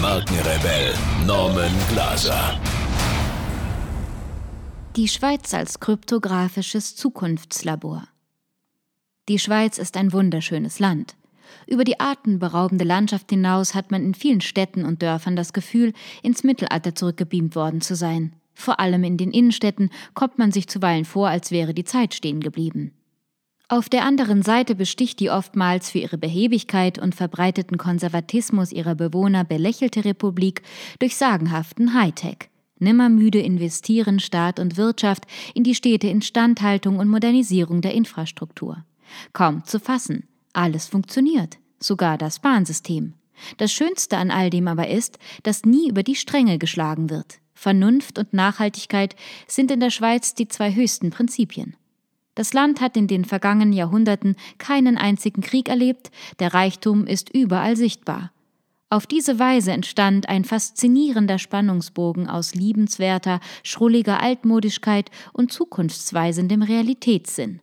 Markenrebell Norman Glaser. Die Schweiz als kryptografisches Zukunftslabor. Die Schweiz ist ein wunderschönes Land. Über die atemberaubende Landschaft hinaus hat man in vielen Städten und Dörfern das Gefühl, ins Mittelalter zurückgebeamt worden zu sein. Vor allem in den Innenstädten kommt man sich zuweilen vor, als wäre die Zeit stehen geblieben. Auf der anderen Seite besticht die oftmals für ihre Behebigkeit und verbreiteten Konservatismus ihrer Bewohner belächelte Republik durch sagenhaften Hightech. Nimmermüde investieren Staat und Wirtschaft in die stete Instandhaltung und Modernisierung der Infrastruktur. Kaum zu fassen. Alles funktioniert, sogar das Bahnsystem. Das Schönste an all dem aber ist, dass nie über die Stränge geschlagen wird. Vernunft und Nachhaltigkeit sind in der Schweiz die zwei höchsten Prinzipien. Das Land hat in den vergangenen Jahrhunderten keinen einzigen Krieg erlebt, der Reichtum ist überall sichtbar. Auf diese Weise entstand ein faszinierender Spannungsbogen aus liebenswerter, schrulliger Altmodischkeit und zukunftsweisendem Realitätssinn.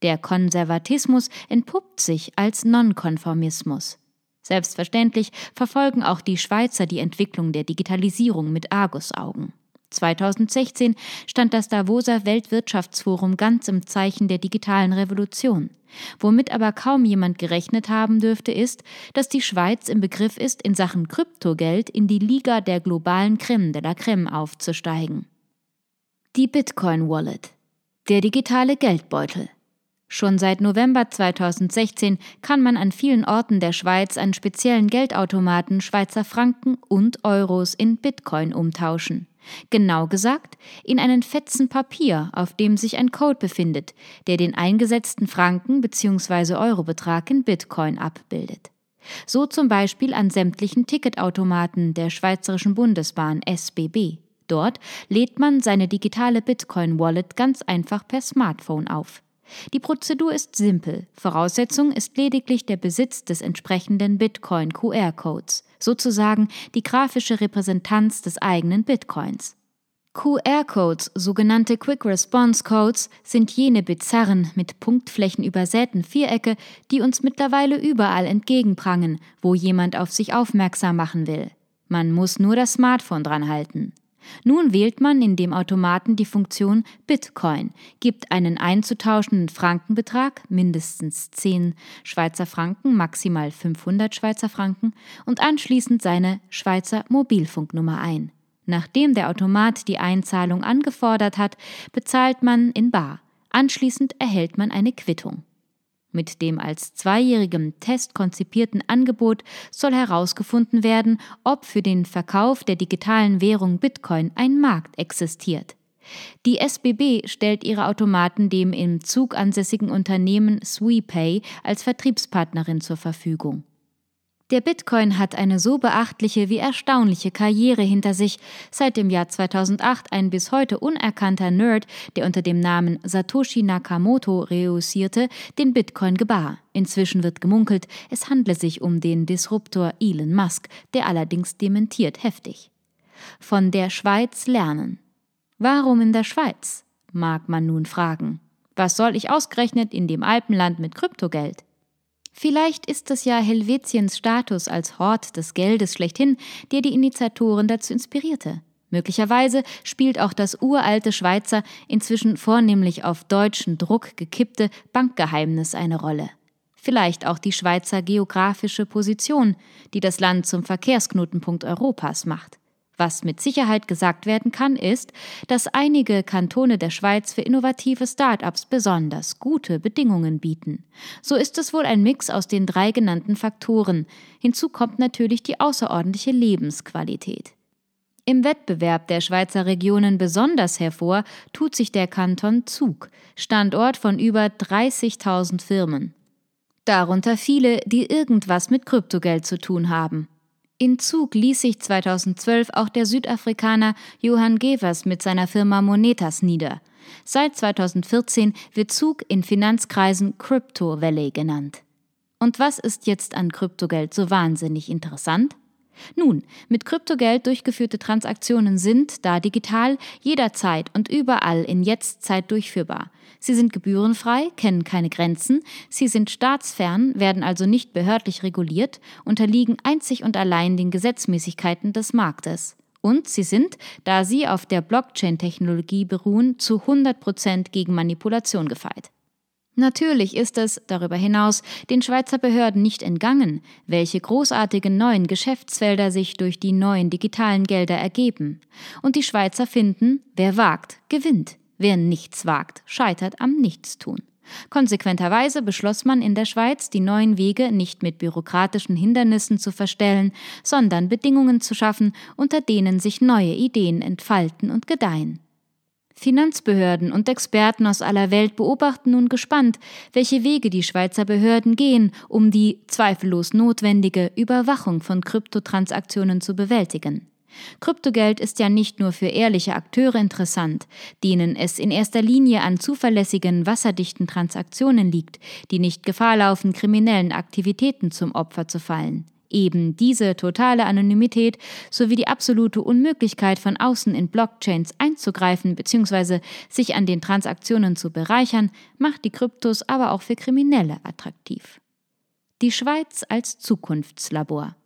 Der Konservatismus entpuppt sich als Nonkonformismus. Selbstverständlich verfolgen auch die Schweizer die Entwicklung der Digitalisierung mit Argusaugen. 2016 stand das Davoser Weltwirtschaftsforum ganz im Zeichen der digitalen Revolution. Womit aber kaum jemand gerechnet haben dürfte, ist, dass die Schweiz im Begriff ist, in Sachen Kryptogeld in die Liga der globalen Creme de la Creme aufzusteigen. Die Bitcoin Wallet. Der digitale Geldbeutel. Schon seit November 2016 kann man an vielen Orten der Schweiz an speziellen Geldautomaten Schweizer Franken und Euros in Bitcoin umtauschen. Genau gesagt, in einen Fetzen Papier, auf dem sich ein Code befindet, der den eingesetzten Franken bzw. Eurobetrag in Bitcoin abbildet. So zum Beispiel an sämtlichen Ticketautomaten der Schweizerischen Bundesbahn SBB. Dort lädt man seine digitale Bitcoin-Wallet ganz einfach per Smartphone auf. Die Prozedur ist simpel. Voraussetzung ist lediglich der Besitz des entsprechenden Bitcoin QR-Codes, sozusagen die grafische Repräsentanz des eigenen Bitcoins. QR-Codes, sogenannte Quick Response Codes, sind jene bizarren, mit Punktflächen übersäten Vierecke, die uns mittlerweile überall entgegenprangen, wo jemand auf sich aufmerksam machen will. Man muss nur das Smartphone dran halten. Nun wählt man in dem Automaten die Funktion Bitcoin, gibt einen einzutauschenden Frankenbetrag, mindestens 10 Schweizer Franken, maximal 500 Schweizer Franken, und anschließend seine Schweizer Mobilfunknummer ein. Nachdem der Automat die Einzahlung angefordert hat, bezahlt man in bar. Anschließend erhält man eine Quittung. Mit dem als zweijährigem Test konzipierten Angebot soll herausgefunden werden, ob für den Verkauf der digitalen Währung Bitcoin ein Markt existiert. Die SBB stellt ihre Automaten dem im Zug ansässigen Unternehmen SwePay als Vertriebspartnerin zur Verfügung. Der Bitcoin hat eine so beachtliche wie erstaunliche Karriere hinter sich. Seit dem Jahr 2008 ein bis heute unerkannter Nerd, der unter dem Namen Satoshi Nakamoto reüssierte, den Bitcoin gebar. Inzwischen wird gemunkelt, es handle sich um den Disruptor Elon Musk, der allerdings dementiert heftig. Von der Schweiz lernen. Warum in der Schweiz? mag man nun fragen. Was soll ich ausgerechnet in dem Alpenland mit Kryptogeld? Vielleicht ist es ja Helvetiens Status als Hort des Geldes schlechthin, der die Initiatoren dazu inspirierte. Möglicherweise spielt auch das uralte Schweizer, inzwischen vornehmlich auf deutschen Druck gekippte Bankgeheimnis eine Rolle. Vielleicht auch die Schweizer geografische Position, die das Land zum Verkehrsknotenpunkt Europas macht. Was mit Sicherheit gesagt werden kann, ist, dass einige Kantone der Schweiz für innovative Start-ups besonders gute Bedingungen bieten. So ist es wohl ein Mix aus den drei genannten Faktoren. Hinzu kommt natürlich die außerordentliche Lebensqualität. Im Wettbewerb der Schweizer Regionen besonders hervor tut sich der Kanton Zug, Standort von über 30.000 Firmen. Darunter viele, die irgendwas mit Kryptogeld zu tun haben. In Zug ließ sich 2012 auch der Südafrikaner Johann Gevers mit seiner Firma Monetas nieder. Seit 2014 wird Zug in Finanzkreisen Crypto Valley genannt. Und was ist jetzt an Kryptogeld so wahnsinnig interessant? Nun, mit Kryptogeld durchgeführte Transaktionen sind, da digital, jederzeit und überall in Jetztzeit durchführbar. Sie sind gebührenfrei, kennen keine Grenzen, sie sind staatsfern, werden also nicht behördlich reguliert, unterliegen einzig und allein den Gesetzmäßigkeiten des Marktes. Und sie sind, da sie auf der Blockchain-Technologie beruhen, zu 100 Prozent gegen Manipulation gefeit. Natürlich ist es darüber hinaus den Schweizer Behörden nicht entgangen, welche großartigen neuen Geschäftsfelder sich durch die neuen digitalen Gelder ergeben. Und die Schweizer finden, wer wagt, gewinnt, wer nichts wagt, scheitert am Nichtstun. Konsequenterweise beschloss man in der Schweiz, die neuen Wege nicht mit bürokratischen Hindernissen zu verstellen, sondern Bedingungen zu schaffen, unter denen sich neue Ideen entfalten und gedeihen. Finanzbehörden und Experten aus aller Welt beobachten nun gespannt, welche Wege die Schweizer Behörden gehen, um die zweifellos notwendige Überwachung von Kryptotransaktionen zu bewältigen. Kryptogeld ist ja nicht nur für ehrliche Akteure interessant, denen es in erster Linie an zuverlässigen, wasserdichten Transaktionen liegt, die nicht Gefahr laufen, kriminellen Aktivitäten zum Opfer zu fallen. Eben diese totale Anonymität sowie die absolute Unmöglichkeit von außen in Blockchains einzugreifen bzw. sich an den Transaktionen zu bereichern, macht die Kryptos aber auch für Kriminelle attraktiv. Die Schweiz als Zukunftslabor.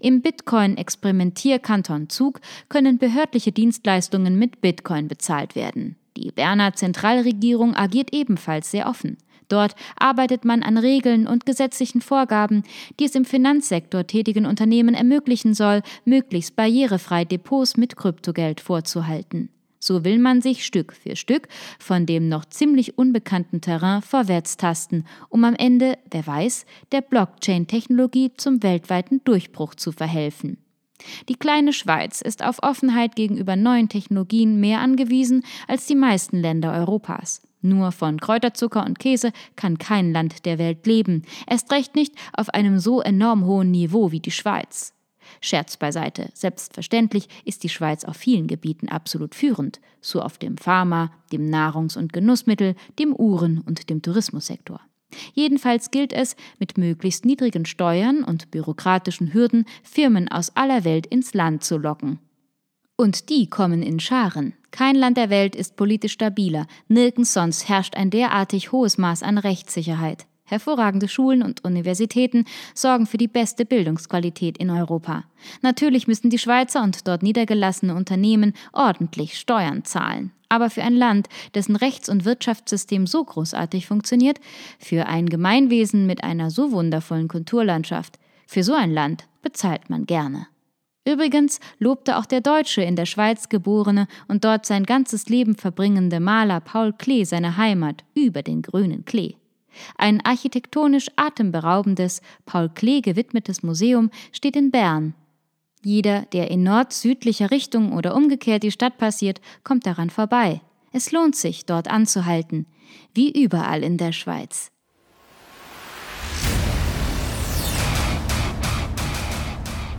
Im Bitcoin-Experimentierkanton Zug können behördliche Dienstleistungen mit Bitcoin bezahlt werden. Die Berner Zentralregierung agiert ebenfalls sehr offen. Dort arbeitet man an Regeln und gesetzlichen Vorgaben, die es im Finanzsektor tätigen Unternehmen ermöglichen soll, möglichst barrierefrei Depots mit Kryptogeld vorzuhalten. So will man sich Stück für Stück von dem noch ziemlich unbekannten Terrain vorwärts tasten, um am Ende, wer weiß, der Blockchain-Technologie zum weltweiten Durchbruch zu verhelfen. Die kleine Schweiz ist auf Offenheit gegenüber neuen Technologien mehr angewiesen als die meisten Länder Europas. Nur von Kräuterzucker und Käse kann kein Land der Welt leben, erst recht nicht auf einem so enorm hohen Niveau wie die Schweiz. Scherz beiseite, selbstverständlich ist die Schweiz auf vielen Gebieten absolut führend, so auf dem Pharma, dem Nahrungs- und Genussmittel, dem Uhren- und dem Tourismussektor. Jedenfalls gilt es, mit möglichst niedrigen Steuern und bürokratischen Hürden Firmen aus aller Welt ins Land zu locken. Und die kommen in Scharen. Kein Land der Welt ist politisch stabiler, nirgends sonst herrscht ein derartig hohes Maß an Rechtssicherheit. Hervorragende Schulen und Universitäten sorgen für die beste Bildungsqualität in Europa. Natürlich müssen die Schweizer und dort niedergelassene Unternehmen ordentlich Steuern zahlen. Aber für ein Land, dessen Rechts- und Wirtschaftssystem so großartig funktioniert, für ein Gemeinwesen mit einer so wundervollen Kulturlandschaft, für so ein Land bezahlt man gerne. Übrigens lobte auch der deutsche in der Schweiz geborene und dort sein ganzes Leben verbringende Maler Paul Klee seine Heimat über den grünen Klee. Ein architektonisch atemberaubendes, Paul Klee gewidmetes Museum steht in Bern. Jeder, der in nord-südlicher Richtung oder umgekehrt die Stadt passiert, kommt daran vorbei. Es lohnt sich, dort anzuhalten, wie überall in der Schweiz.